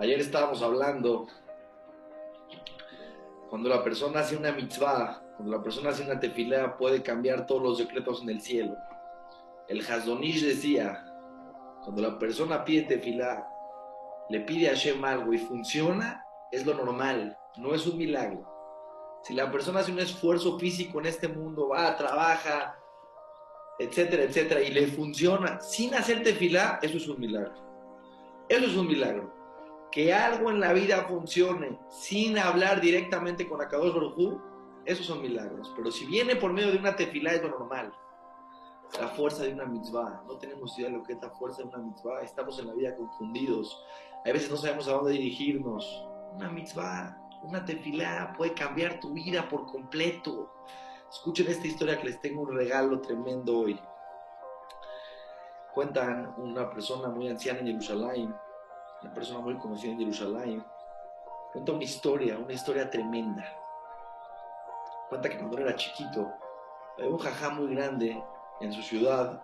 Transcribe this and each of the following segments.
Ayer estábamos hablando, cuando la persona hace una mitzvah, cuando la persona hace una tefilá, puede cambiar todos los decretos en el cielo. El Hazonish decía, cuando la persona pide tefilá, le pide a Hashem algo y funciona, es lo normal, no es un milagro. Si la persona hace un esfuerzo físico en este mundo, va, trabaja, etcétera, etcétera, y le funciona sin hacer tefilá, eso es un milagro. Eso es un milagro. Que algo en la vida funcione sin hablar directamente con Akadosh Baruj esos son milagros. Pero si viene por medio de una tefilá es lo normal. La fuerza de una mitzvah. No tenemos idea de lo que es la fuerza de una mitzvah. Estamos en la vida confundidos. A veces no sabemos a dónde dirigirnos. Una mitzvah, una tefilá puede cambiar tu vida por completo. Escuchen esta historia que les tengo un regalo tremendo hoy. Cuentan una persona muy anciana en Jerusalén, una persona muy conocida en Jerusalén, cuenta una historia, una historia tremenda. Cuenta que cuando era chiquito, había un jajá muy grande en su ciudad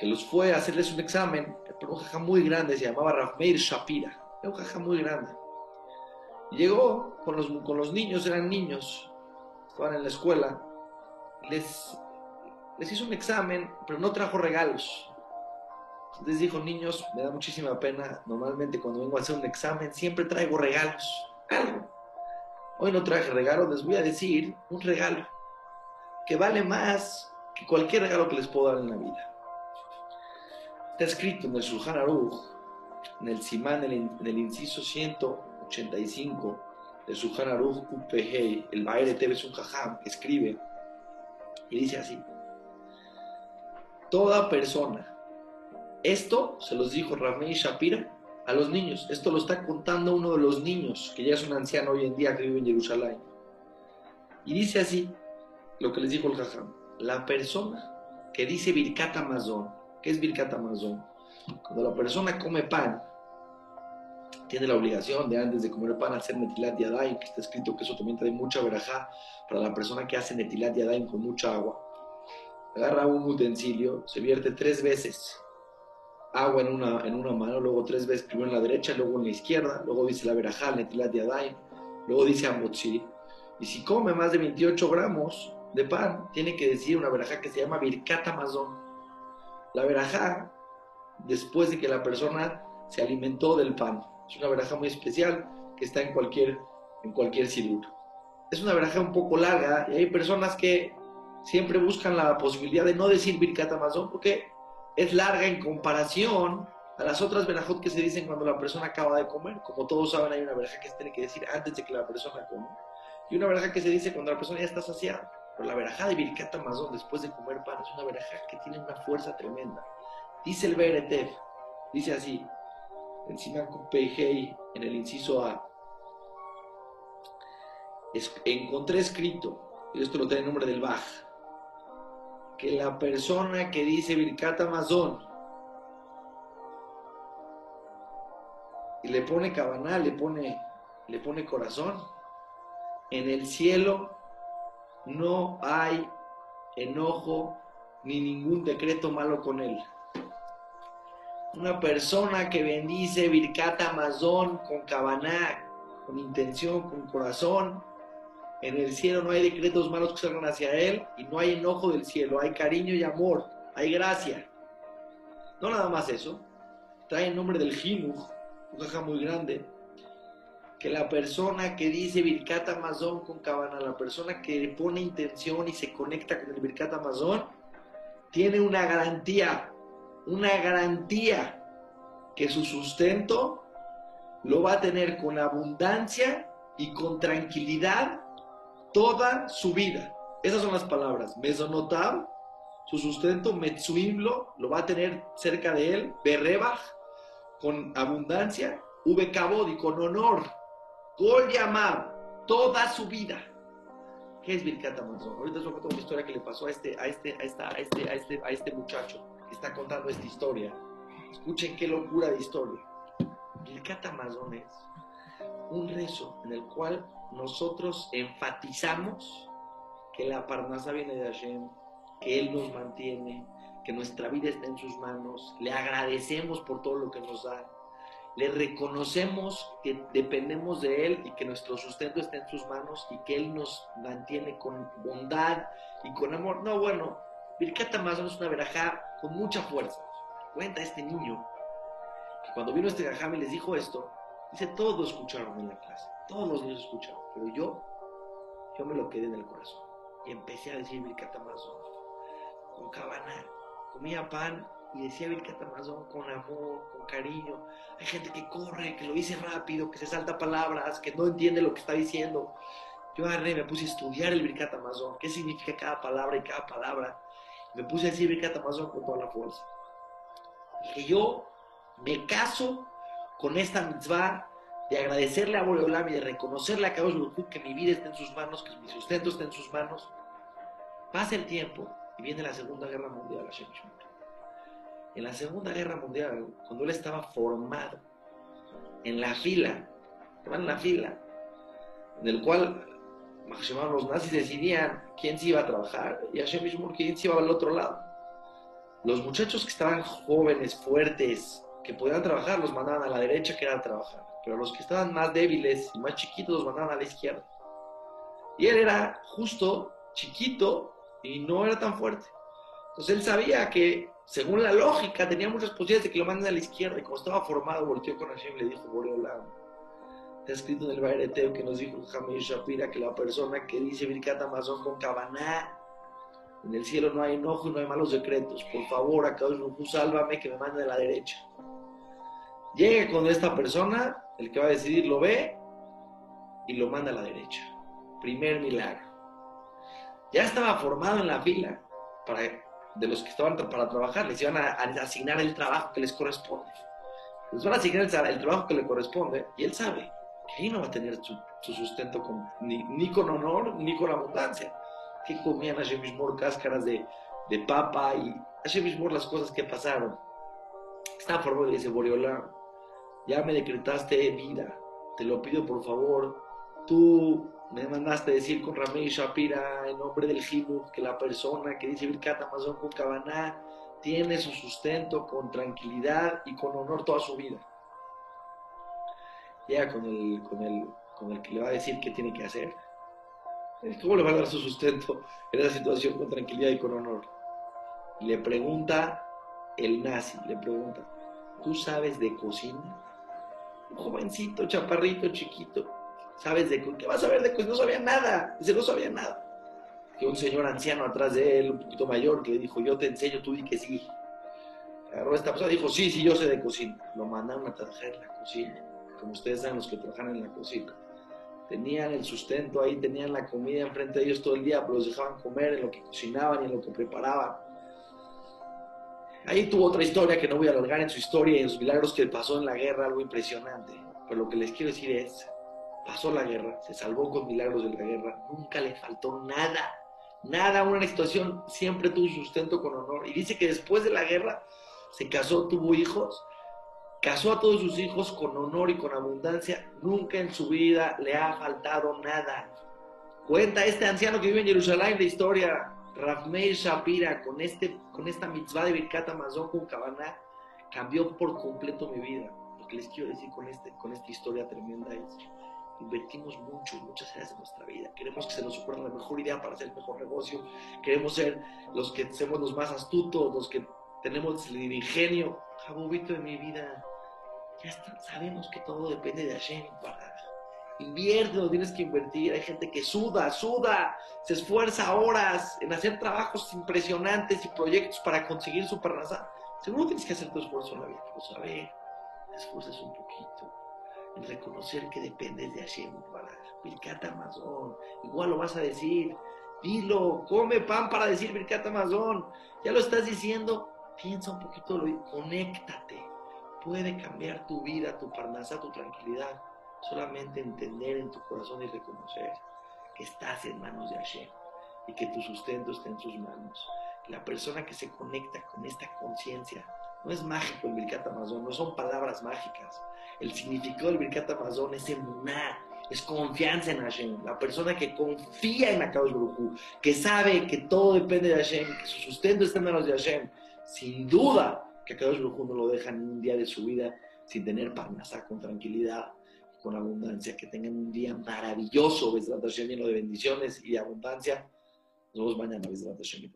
que los fue a hacerles un examen, pero un jajá muy grande, se llamaba Rahmeir Shapira, era un jajá muy grande. Llegó con los, con los niños, eran niños, estaban en la escuela, les, les hizo un examen, pero no trajo regalos. Les dijo, niños, me da muchísima pena, normalmente cuando vengo a hacer un examen siempre traigo regalos. Hoy no traje regalo, les voy a decir un regalo que vale más que cualquier regalo que les puedo dar en la vida. Está escrito en el Shulchan Aruch, en el Simán, en el, inciso 185, de Suhan Aruch UPG, el Baer de es un jajam, escribe y dice así: Toda persona, esto se los dijo Ramey Shapira a los niños, esto lo está contando uno de los niños, que ya es un anciano hoy en día que vive en Jerusalén. Y dice así lo que les dijo el jajam: La persona que dice Birkat Amazon, ¿qué es Birkat Amazon? Cuando la persona come pan, tiene la obligación de antes de comer pan hacer netilat yadayim, que está escrito que eso también trae mucha verajá para la persona que hace netilat yadayim con mucha agua. Agarra un utensilio, se vierte tres veces agua en una, en una mano, luego tres veces, primero en la derecha, luego en la izquierda, luego dice la verajá, netilat yadayim, luego dice amotzi. Y si come más de 28 gramos de pan, tiene que decir una verajá que se llama birkat amazon. La verajá, después de que la persona se alimentó del pan. Es una veraja muy especial que está en cualquier, en cualquier. Es una veraja un poco larga y hay personas que siempre buscan la posibilidad de no decir Birkat Amazon porque es larga en comparación a las otras verajot que se dicen cuando la persona acaba de comer. Como todos saben, hay una veraja que se tiene que decir antes de que la persona coma y una veraja que se dice cuando la persona ya está saciada. Pero la veraja de Birkat Amazon después de comer pan es una veraja que tiene una fuerza tremenda. Dice el Beretef, dice así, con PG en el inciso A. encontré escrito, y esto lo trae el nombre del Baj, que la persona que dice Birkat Amazon y le pone cabana, le pone, le pone corazón, en el cielo no hay enojo ni ningún decreto malo con él una persona que bendice Birkat Amazon con Kabaná, con intención, con corazón. En el cielo no hay decretos malos que salgan hacia él y no hay enojo del cielo, hay cariño y amor, hay gracia. No nada más eso, trae el nombre del Jinuj, un caja muy grande, que la persona que dice Birkat Amazon con Cabana, la persona que pone intención y se conecta con el Birkat Amazon, tiene una garantía una garantía que su sustento lo va a tener con abundancia y con tranquilidad toda su vida. Esas son las palabras. Mesonotab, su sustento, Metsuimlo, lo va a tener cerca de él. Berrebach, con abundancia. Ubekabod con honor. Gol llamar, toda su vida. ¿Qué es Birkat Amazon? Ahorita les voy a contar una historia que le pasó a este, a este, a esta, a este, a este, a este muchacho está contando esta historia. Escuchen qué locura de historia. El Catamazón es un rezo en el cual nosotros enfatizamos que la Parnasa viene de Hashem, que Él nos mantiene, que nuestra vida está en sus manos, le agradecemos por todo lo que nos da le reconocemos que dependemos de Él y que nuestro sustento está en sus manos y que Él nos mantiene con bondad y con amor. No, bueno, Birkat Amazon es una verajá con mucha fuerza. Cuenta este niño que cuando vino este gajam y les dijo esto, dice, todos escucharon en la clase, todos los niños escucharon, pero yo, yo me lo quedé en el corazón. Y empecé a decir Birkat Amazon con cabana, comía pan y decía Birkat Amazon con amor, con cariño. Hay gente que corre, que lo dice rápido, que se salta palabras, que no entiende lo que está diciendo. Yo agarré, me puse a estudiar el Birkat qué significa cada palabra y cada palabra. Me puse a decir Birkat Amazon con toda la fuerza. Dije, yo me caso con esta mitzvah de agradecerle a Boreolam y de reconocerle a Kadosh Baruj que mi vida está en sus manos, que mi sustento está en sus manos. Pasa el tiempo y viene la Segunda Guerra Mundial, En la Segunda Guerra Mundial, cuando él estaba formado en la fila, en la fila, en el cual los nazis decidían quién se iba a trabajar y Hashem mismo quién se iba al otro lado. Los muchachos que estaban jóvenes, fuertes, que podían trabajar, los mandaban a la derecha, que era trabajar. Pero los que estaban más débiles y más chiquitos, los mandaban a la izquierda. Y él era justo, chiquito, y no era tan fuerte. Entonces él sabía que, según la lógica, tenía muchas posibilidades de que lo manden a la izquierda. Y como estaba formado, volteó con Hashem y le dijo, Boreolam, está escrito en el Baireteo que nos dijo Jamil Shapira que la persona que dice Birkat Amazon con Kabaná en el cielo no hay enojo y no hay malos decretos. Por favor, acá sálvame que me mande a la derecha. Llega con esta persona, el que va a decidir lo ve y lo manda a la derecha. Primer milagro. Ya estaba formado en la fila para, de los que estaban para trabajar. Les iban a, asignar el trabajo que les corresponde. Les van a asignar el, trabajo que le corresponde y él sabe que ahí no va a tener su, sustento ni, con honor ni con abundancia que comían a Shemishmor cáscaras de, de papa y a Shemishmor las cosas que pasaron. Estaba formado y dice, Boreola, ya me decretaste vida, te lo pido por favor, tú me mandaste decir con Ramey Shapira en nombre del Hibut que la persona que dice Birkat Amazon con Kabaná tiene su sustento con tranquilidad y con honor toda su vida. Llega con el, con el, con el que le va a decir qué tiene que hacer. ¿Cómo le va a dar su sustento en esa situación con tranquilidad y con honor? Le pregunta el nazi, le pregunta, ¿tú sabes de cocina? Jovencito, chaparrito, chiquito, ¿sabes de? ¿Qué vas a saber de cocina? No sabía nada, dice, no sabía nada. Que un señor anciano atrás de él, un poquito mayor, que le dijo, yo te enseño, tú di que sí. Agarró esta persona dijo, sí, sí, yo sé de cocina. Lo mandaron a trabajar en la cocina, como ustedes saben los que trabajan en la cocina tenían el sustento ahí, tenían la comida enfrente de ellos todo el día, pero los dejaban comer en lo que cocinaban y en lo que preparaban. Ahí tuvo otra historia que no voy a alargar en su historia y en sus milagros que pasó en la guerra, algo impresionante. Pero lo que les quiero decir es, pasó la guerra, se salvó con milagros de la guerra, nunca le faltó nada, nada, una situación, siempre tuvo sustento con honor. Y dice que después de la guerra se casó, tuvo hijos Casó a todos sus hijos con honor y con abundancia. Nunca en su vida le ha faltado nada. Cuenta este anciano que vive en Jerusalén de historia, Rafmeir Shapira, con, este, con esta mitzvah de Birkat Amazon con Kabaná, cambió por completo mi vida. Lo que les quiero decir con, este, con esta historia tremenda es, invertimos mucho muchas áreas de nuestra vida. Queremos que se nos ocurra la mejor idea para hacer el mejor negocio. Queremos ser los que somos los más astutos, los que tenemos el ingenio. Jabobito de mi vida, ya sabemos que todo depende de Hashem. Para invierte, no tienes que invertir. Hay gente que suda, suda, se esfuerza horas en hacer trabajos impresionantes y proyectos para conseguir su parnasá. Seguro tienes que hacer tu esfuerzo en la vida, pero saber, te esfuerzas un poquito en reconocer que dependes de Hashem para Birkat Amazon. Igual lo vas a decir. Dilo, come pan para decir Birkat Amazon. Ya lo estás diciendo. Piensa un poquito, conéctate puede cambiar tu vida, tu parnasa, tu tranquilidad. Solamente entender en tu corazón y reconocer que estás en manos de Hashem y que tu sustento está en sus manos. La persona que se conecta con esta conciencia, no es mágico el Birkat Amazon, no son palabras mágicas. El significado del Birkat Amazon es emuná, es confianza en Hashem. La persona que confía en Akadosh Baruj que sabe que todo depende de Hashem, que su sustento está en manos de Hashem, sin duda que Akadosh Baruj no lo deja en un día de su vida sin tener parnasá, con tranquilidad, con abundancia. Que tengan un día maravilloso, Besrat lleno de bendiciones y de abundancia. Nos vemos mañana, Besrat Hashem y